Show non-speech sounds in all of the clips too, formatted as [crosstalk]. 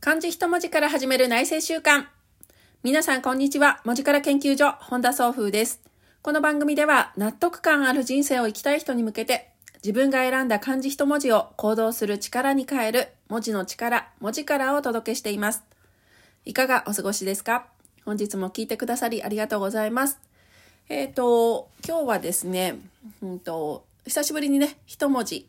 漢字一文字から始める内政習慣。皆さんこんにちは。文字から研究所、本田総風です。この番組では納得感ある人生を生きたい人に向けて、自分が選んだ漢字一文字を行動する力に変える文字の力、文字からをお届けしています。いかがお過ごしですか？本日も聞いてくださりありがとうございます。えっ、ー、と、今日はですね、うんと、久しぶりにね、一文字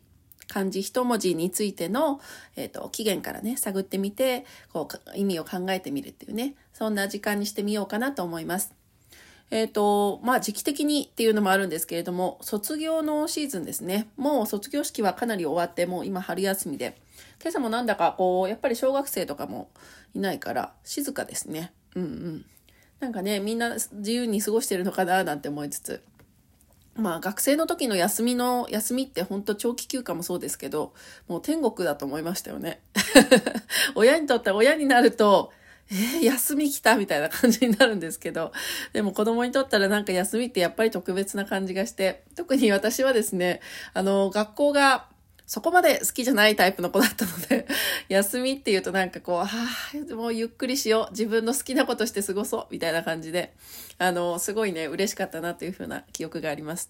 漢字一文字についての、えっ、ー、と、起源からね、探ってみて、こう、意味を考えてみるっていうね、そんな時間にしてみようかなと思います。えっ、ー、と、まあ、時期的にっていうのもあるんですけれども、卒業のシーズンですね。もう卒業式はかなり終わって、もう今春休みで、今朝もなんだかこう、やっぱり小学生とかもいないから、静かですね。うんうん。なんかね、みんな自由に過ごしてるのかななんて思いつつ、まあ学生の時の休みの休みって本当長期休暇もそうですけど、もう天国だと思いましたよね。[laughs] 親にとっては親になると、えー、休み来たみたいな感じになるんですけど、でも子供にとったらなんか休みってやっぱり特別な感じがして、特に私はですね、あの、学校がそこまで好きじゃないタイプの子だったので、[laughs] 休みって言うとなんかこう、はあ、もうゆっくりしよう。自分の好きなことして過ごそう。みたいな感じで、あの、すごいね、嬉しかったなというふうな記憶があります。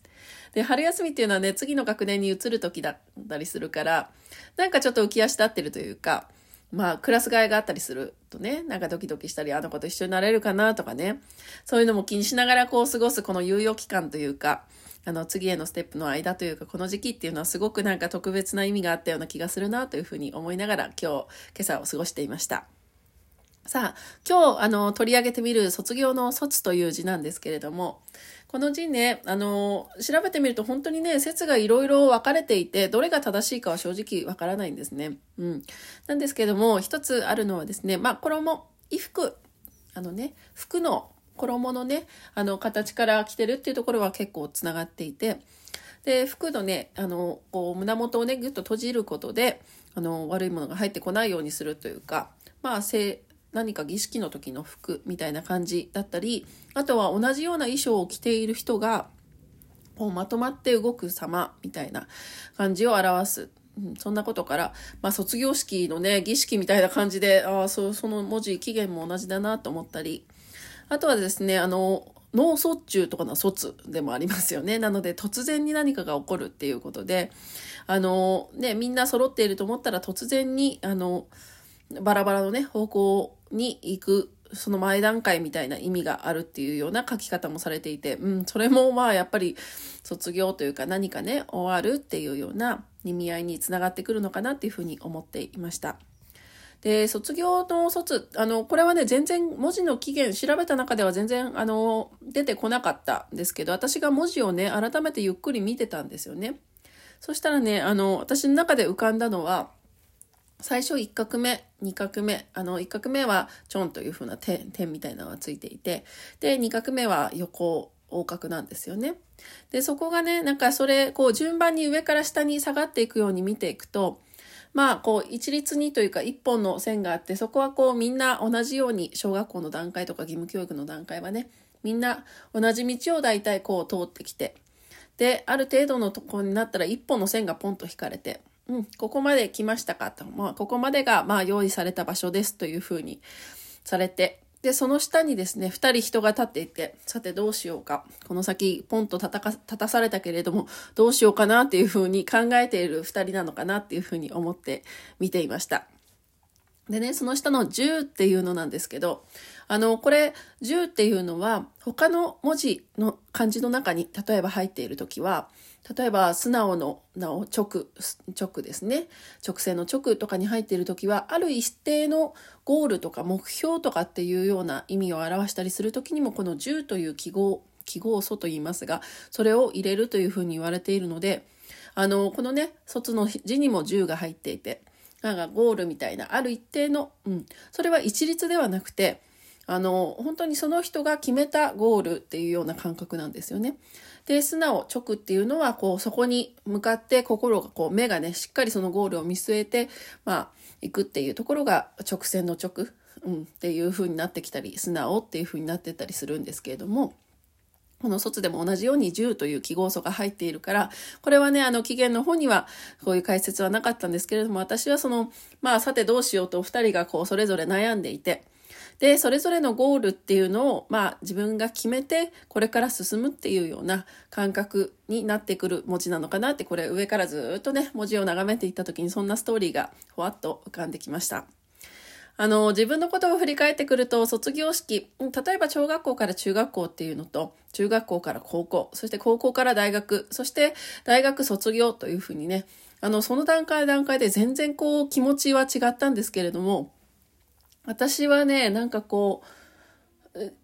で、春休みっていうのはね、次の学年に移る時だったりするから、なんかちょっと浮き足立ってるというか、まあ、クラス替えがあったりするとね、なんかドキドキしたり、あの子と一緒になれるかなとかね、そういうのも気にしながらこう過ごすこの猶予期間というか、あの、次へのステップの間というか、この時期っていうのはすごくなんか特別な意味があったような気がするなというふうに思いながら今日、今朝を過ごしていました。さあ、今日、あの、取り上げてみる卒業の卒という字なんですけれども、この字ね、あの、調べてみると本当にね、説がいろいろ分かれていて、どれが正しいかは正直わからないんですね。うん。なんですけども、一つあるのはですね、まあ、衣、衣服、あのね、服の衣のね、あの、形から来てるっていうところは結構つながっていて、で、服のね、あの、こう、胸元をね、ぐっと閉じることで、あの、悪いものが入ってこないようにするというか、まあ、何か儀式の時の服みたいな感じだったり、あとは同じような衣装を着ている人が、こうまとまって動く様みたいな感じを表す。うん、そんなことから、まあ、卒業式のね、儀式みたいな感じで、ああ、そその文字、起源も同じだなと思ったり、あとはですね、あの、脳卒中とかの卒でもありますよね。なので、突然に何かが起こるっていうことで、あの、ね、みんな揃っていると思ったら突然に、あの、バラバラのね、方向に行く、その前段階みたいな意味があるっていうような書き方もされていて、うん、それもまあやっぱり卒業というか何かね、終わるっていうような意味合いにつながってくるのかなっていうふうに思っていました。で、卒業の卒、あの、これはね、全然文字の起源調べた中では全然、あの、出てこなかったんですけど、私が文字をね、改めてゆっくり見てたんですよね。そしたらね、あの、私の中で浮かんだのは、最初1画目、2画目、あの、1画目はチョンという風な点、点みたいなのがついていて、で、2画目は横、横角なんですよね。で、そこがね、なんかそれ、こう順番に上から下に下がっていくように見ていくと、まあ、こう、一律にというか、一本の線があって、そこはこう、みんな同じように、小学校の段階とか義務教育の段階はね、みんな同じ道を大体こう通ってきて、で、ある程度のとこになったら一本の線がポンと引かれて、うん、ここまで来ましたかと。まあ、ここまでが、まあ、用意された場所ですというふうにされて、で、その下にですね、二人人が立っていて、さてどうしようか。この先、ポンと立た立たされたけれども、どうしようかなっていうふうに考えている二人なのかなっていうふうに思って見ていました。でね、その下の10っていうのなんですけど、あの、これ、10っていうのは、他の文字の漢字の中に、例えば入っているときは、例えば、素直の直、直ですね。直線の直とかに入っているときは、ある一定のゴールとか目標とかっていうような意味を表したりするときにも、この10という記号、記号素と言いますが、それを入れるというふうに言われているので、あの、このね、卒の字にも10が入っていて、なんかゴールみたいな、ある一定の、うん、それは一律ではなくて、あの、本当にその人が決めたゴールっていうような感覚なんですよね。で、素直、直っていうのは、こう、そこに向かって心が、こう、目がね、しっかりそのゴールを見据えて、まあ、行くっていうところが直線の直、うん、っていう風になってきたり、素直っていう風になってたりするんですけれども、この卒でも同じように10という記号素が入っているから、これはね、あの、期限の方にはこういう解説はなかったんですけれども、私はその、まあ、さてどうしようと二人がこう、それぞれ悩んでいて、で、それぞれのゴールっていうのを、まあ、自分が決めて、これから進むっていうような感覚になってくる文字なのかなって、これ上からずっとね、文字を眺めていった時にそんなストーリーがふわっと浮かんできました。あの、自分のことを振り返ってくると、卒業式、例えば小学校から中学校っていうのと、中学校から高校、そして高校から大学、そして大学卒業というふうにね、あの、その段階段階で全然こう気持ちは違ったんですけれども、私はね、なんかこ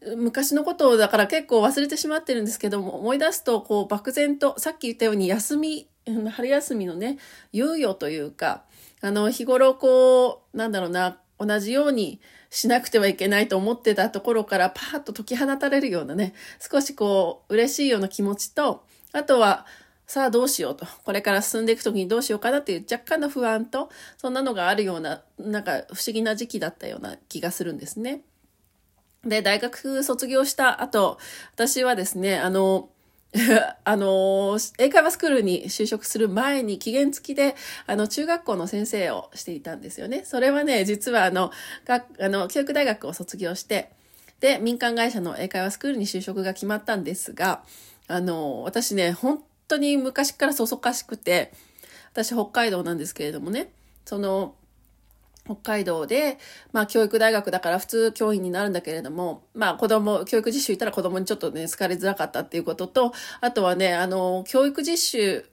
う、昔のことだから結構忘れてしまってるんですけども、思い出すと、こう、漠然と、さっき言ったように休み、春休みのね、猶予というか、あの、日頃こう、なんだろうな、同じようにしなくてはいけないと思ってたところからパーッと解き放たれるようなね、少しこう嬉しいような気持ちと、あとはさあどうしようと、これから進んでいくときにどうしようかなっていう若干の不安と、そんなのがあるような、なんか不思議な時期だったような気がするんですね。で、大学卒業した後、私はですね、あの、[laughs] あの、英会話スクールに就職する前に期限付きで、あの、中学校の先生をしていたんですよね。それはね、実はあの、があの、教育大学を卒業して、で、民間会社の英会話スクールに就職が決まったんですが、あの、私ね、本当に昔からそそかしくて、私北海道なんですけれどもね、その、北海道で、まあ教育大学だから普通教員になるんだけれども、まあ子供、教育実習行ったら子供にちょっとね、好かれづらかったっていうことと、あとはね、あの、教育実習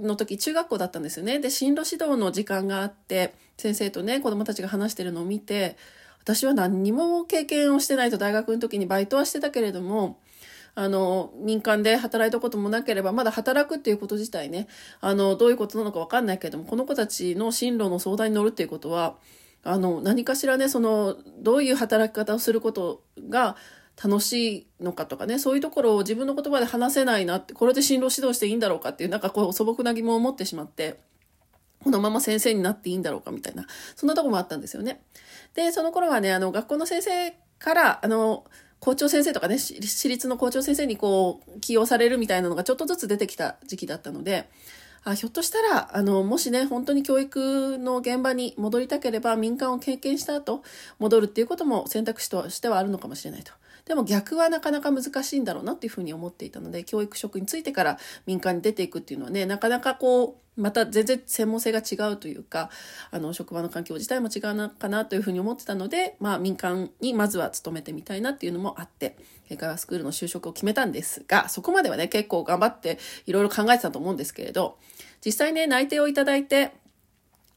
の時中学校だったんですよね。で、進路指導の時間があって、先生とね、子供たちが話してるのを見て、私は何にも経験をしてないと大学の時にバイトはしてたけれども、あの、民間で働いたこともなければ、まだ働くっていうこと自体ね、あの、どういうことなのかわかんないけれども、この子たちの進路の相談に乗るっていうことは、あの、何かしらね、その、どういう働き方をすることが楽しいのかとかね、そういうところを自分の言葉で話せないなって、これで進路指導していいんだろうかっていう、なんかこう素朴な疑問を持ってしまって、このまま先生になっていいんだろうかみたいな、そんなとこもあったんですよね。で、その頃はね、あの、学校の先生から、あの、校長先生とかね、私立の校長先生にこう、起用されるみたいなのがちょっとずつ出てきた時期だったので、あひょっとしたら、あの、もしね、本当に教育の現場に戻りたければ、民間を経験した後、戻るっていうことも選択肢としてはあるのかもしれないと。でも逆はなかなか難しいんだろうなっていうふうに思っていたので、教育職についてから民間に出ていくっていうのはね、なかなかこう、また全然専門性が違うというか、あの、職場の環境自体も違うのかなというふうに思ってたので、まあ民間にまずは勤めてみたいなっていうのもあって、英会話スクールの就職を決めたんですが、そこまではね、結構頑張っていろいろ考えてたと思うんですけれど、実際ね、内定をいただいて、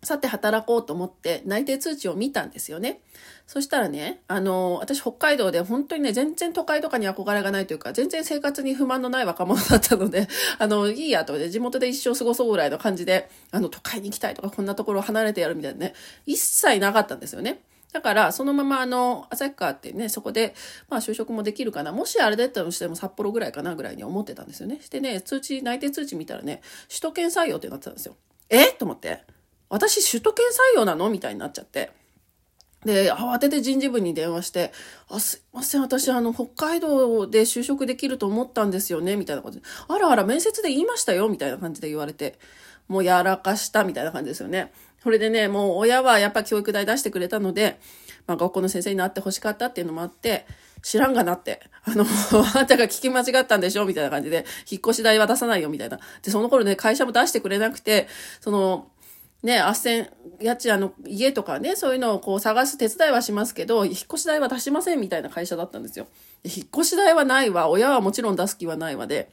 さて働こうと思って内定通知を見たんですよね。そしたらね、あの、私北海道で本当にね、全然都会とかに憧れがないというか、全然生活に不満のない若者だったので、[laughs] あの、いいやと、ね地元で一生過ごそうぐらいの感じで、あの、都会に行きたいとか、こんなところを離れてやるみたいなね、一切なかったんですよね。だから、そのまま、あの、旭川ってね、そこで、まあ、就職もできるかな。もしあれだったとしても札幌ぐらいかなぐらいに思ってたんですよね。してね、通知、内定通知見たらね、首都圏採用ってなってたんですよ。えと思って。私首都圏採用なの？みたいになっちゃって。で、慌てて人事部に電話して、あ、すいません、私、あの、北海道で就職できると思ったんですよね、みたいなことで。あらあら、面接で言いましたよ、みたいな感じで言われて、もうやらかした、みたいな感じですよね。それでね、もう親はやっぱ教育代出してくれたので、まあ、学校の先生になって欲しかったっていうのもあって、知らんがなって、あの、あんたが聞き間違ったんでしょ？みたいな感じで、引っ越し代は出さないよ、みたいな。で、その頃ね、会社も出してくれなくて、その、ね、斡旋、家賃、あの、家とかね、そういうのをこう探す手伝いはしますけど、引っ越し代は出しませんみたいな会社だったんですよ。引っ越し代はないわ、親はもちろん出す気はないわで、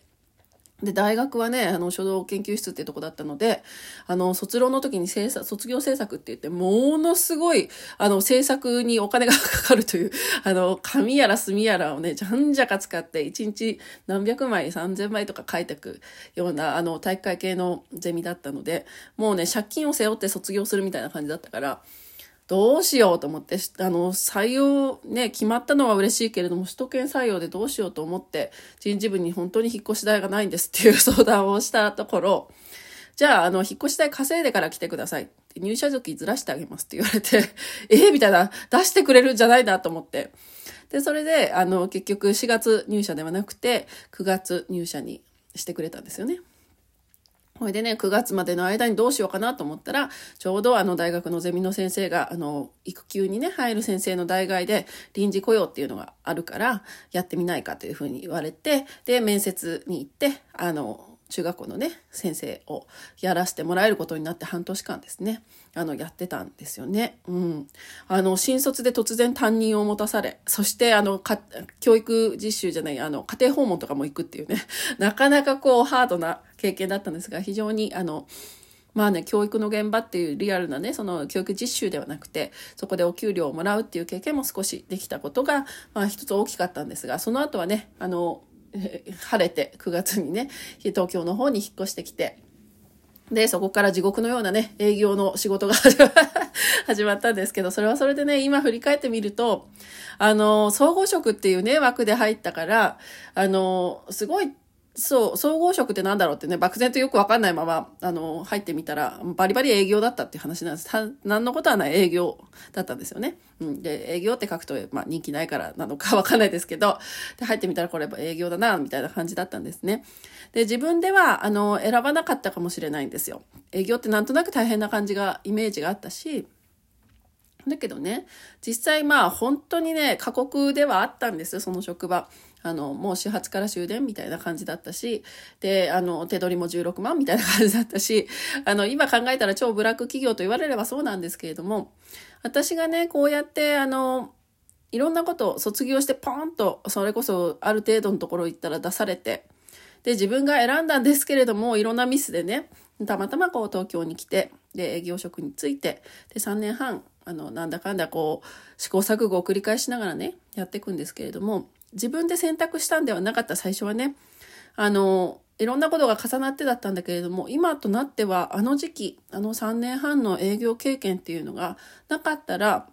で、大学はね、あの、書道研究室ってとこだったので、あの、卒論の時に制作、卒業制作って言って、ものすごい、あの、制作にお金がかかるという、[laughs] あの、紙やら墨やらをね、じゃんじゃか使って、1日何百枚、3000枚とか書いてくような、あの、体育会系のゼミだったので、もうね、借金を背負って卒業するみたいな感じだったから、どうしようと思って、あの、採用ね、決まったのは嬉しいけれども、首都圏採用でどうしようと思って、人事部に本当に引っ越し代がないんですっていう [laughs] 相談をしたところ、じゃあ、あの、引っ越し代稼いでから来てください入社時ずらしてあげますって言われて、[laughs] ええみたいな、出してくれるんじゃないなと思って。で、それで、あの、結局4月入社ではなくて、9月入社にしてくれたんですよね。これでね、9月までの間にどうしようかなと思ったら、ちょうどあの大学のゼミの先生が、あの、育休にね、入る先生の代替で臨時雇用っていうのがあるから、やってみないかというふうに言われて、で、面接に行って、あの、中学校のね、先生をやらせてもらえることになって半年間ですね、あの、やってたんですよね。うん。あの、新卒で突然担任を持たされ、そして、あの、か、教育実習じゃない、あの、家庭訪問とかも行くっていうね、[laughs] なかなかこう、ハードな経験だったんですが、非常に、あの、まあね、教育の現場っていうリアルなね、その教育実習ではなくて、そこでお給料をもらうっていう経験も少しできたことが、まあ一つ大きかったんですが、その後はね、あの、晴れて9月にね、東京の方に引っ越してきて、で、そこから地獄のようなね、営業の仕事が [laughs] 始まったんですけど、それはそれでね、今振り返ってみると、あの、総合職っていうね、枠で入ったから、あの、すごいそう、総合職ってなんだろうってね、漠然とよくわかんないまま、あの、入ってみたら、バリバリ営業だったっていう話なんです。何のことはない営業だったんですよね。うん。で、営業って書くと、まあ人気ないからなのか [laughs] わかんないですけど、で、入ってみたらこれ営業だな、みたいな感じだったんですね。で、自分では、あの、選ばなかったかもしれないんですよ。営業ってなんとなく大変な感じが、イメージがあったし、だけどね、実際まあ本当にね、過酷ではあったんですよその職場。あの、もう始発から終電みたいな感じだったし、で、あの、手取りも16万みたいな感じだったし、[laughs] あの、今考えたら超ブラック企業と言われればそうなんですけれども、私がね、こうやって、あの、いろんなことを卒業してポーンと、それこそある程度のところ行ったら出されて、で、自分が選んだんですけれども、いろんなミスでね、たまたまこう東京に来て、で、営業職に就いて、で、3年半、あの、なんだかんだこう、試行錯誤を繰り返しながらね、やっていくんですけれども、自分で選択したんではなかった最初はね、あの、いろんなことが重なってだったんだけれども、今となってはあの時期、あの3年半の営業経験っていうのがなかったら、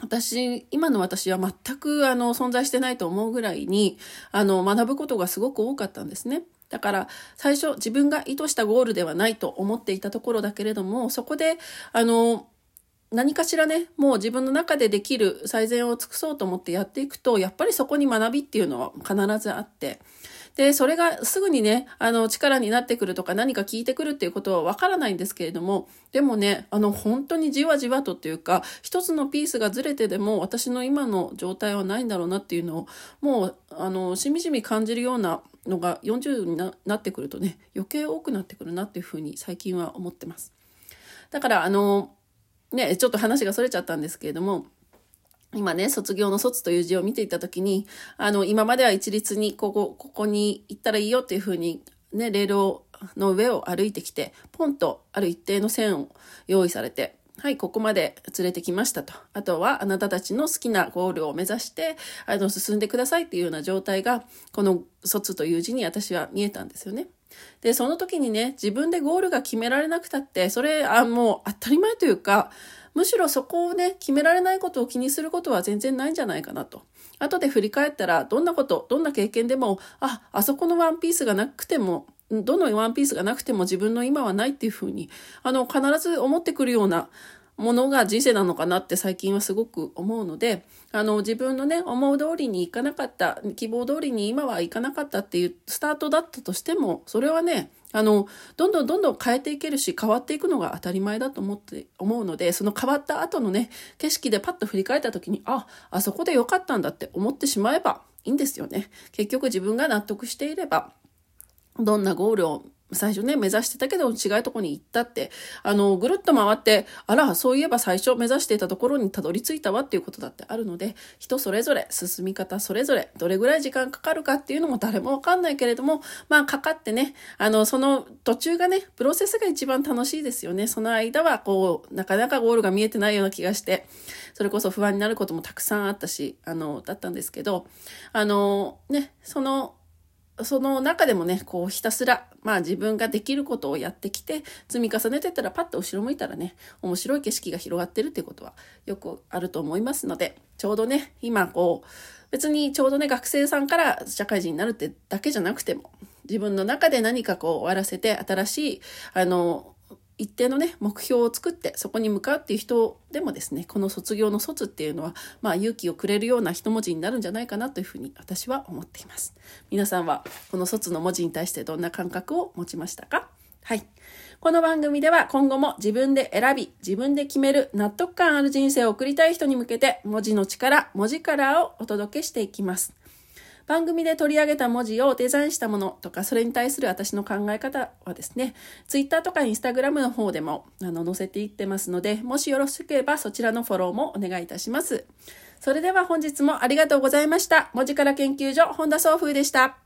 私、今の私は全くあの存在してないと思うぐらいに、あの学ぶことがすごく多かったんですね。だから最初自分が意図したゴールではないと思っていたところだけれども、そこであの何かしらね、もう自分の中でできる最善を尽くそうと思ってやっていくと、やっぱりそこに学びっていうのは必ずあって、で、それがすぐにね、あの、力になってくるとか何か聞いてくるっていうことはわからないんですけれども、でもね、あの、本当にじわじわとっていうか、一つのピースがずれてでも私の今の状態はないんだろうなっていうのを、もう、あの、しみじみ感じるようなのが40になってくるとね、余計多くなってくるなっていうふうに最近は思ってます。だから、あの、ね、ちょっと話がそれちゃったんですけれども、今ね、卒業の卒という字を見ていたときに、あの、今までは一律にここ、ここに行ったらいいよっていうふうに、ね、レールを、の上を歩いてきて、ポンとある一定の線を用意されて、はい、ここまで連れてきましたと。あとは、あなたたちの好きなゴールを目指して、あの、進んでくださいっていうような状態が、この卒という字に私は見えたんですよね。で、その時にね、自分でゴールが決められなくたって、それ、あ、もう当たり前というか、むしろそこをね、決められないことを気にすることは全然ないんじゃないかなと。後で振り返ったら、どんなこと、どんな経験でも、あ、あそこのワンピースがなくても、どのワンピースがなくても自分の今はないっていうふうに、あの、必ず思ってくるような、ものが人生なのかなって最近はすごく思うので、あの、自分のね、思う通りにいかなかった、希望通りに今はいかなかったっていうスタートだったとしても、それはね、あの、どんどんどんどん変えていけるし、変わっていくのが当たり前だと思って、思うので、その変わった後のね、景色でパッと振り返った時に、あ、あそこで良かったんだって思ってしまえばいいんですよね。結局自分が納得していれば、どんなゴールを最初ね、目指してたけど違うとこに行ったって、あの、ぐるっと回って、あら、そういえば最初目指していたところにたどり着いたわっていうことだってあるので、人それぞれ、進み方それぞれ、どれぐらい時間かかるかっていうのも誰もわかんないけれども、まあ、かかってね、あの、その途中がね、プロセスが一番楽しいですよね。その間は、こう、なかなかゴールが見えてないような気がして、それこそ不安になることもたくさんあったし、あの、だったんですけど、あの、ね、その、その中でもね、こうひたすら、まあ自分ができることをやってきて、積み重ねてったらパッと後ろ向いたらね、面白い景色が広がってるっていうことはよくあると思いますので、ちょうどね、今こう、別にちょうどね、学生さんから社会人になるってだけじゃなくても、自分の中で何かこう終わらせて、新しい、あの、一定のね、目標を作ってそこに向かうっていう人でもですね、この卒業の卒っていうのは、まあ勇気をくれるような一文字になるんじゃないかなというふうに私は思っています。皆さんはこの卒の文字に対してどんな感覚を持ちましたか？はい。この番組では今後も自分で選び、自分で決める納得感ある人生を送りたい人に向けて文字の力、文字カラーをお届けしていきます。番組で取り上げた文字をデザインしたものとか、それに対する私の考え方はですね、Twitter とか Instagram の方でもあの載せていってますので、もしよろしければそちらのフォローもお願いいたします。それでは本日もありがとうございました。文字から研究所、本田総風でした。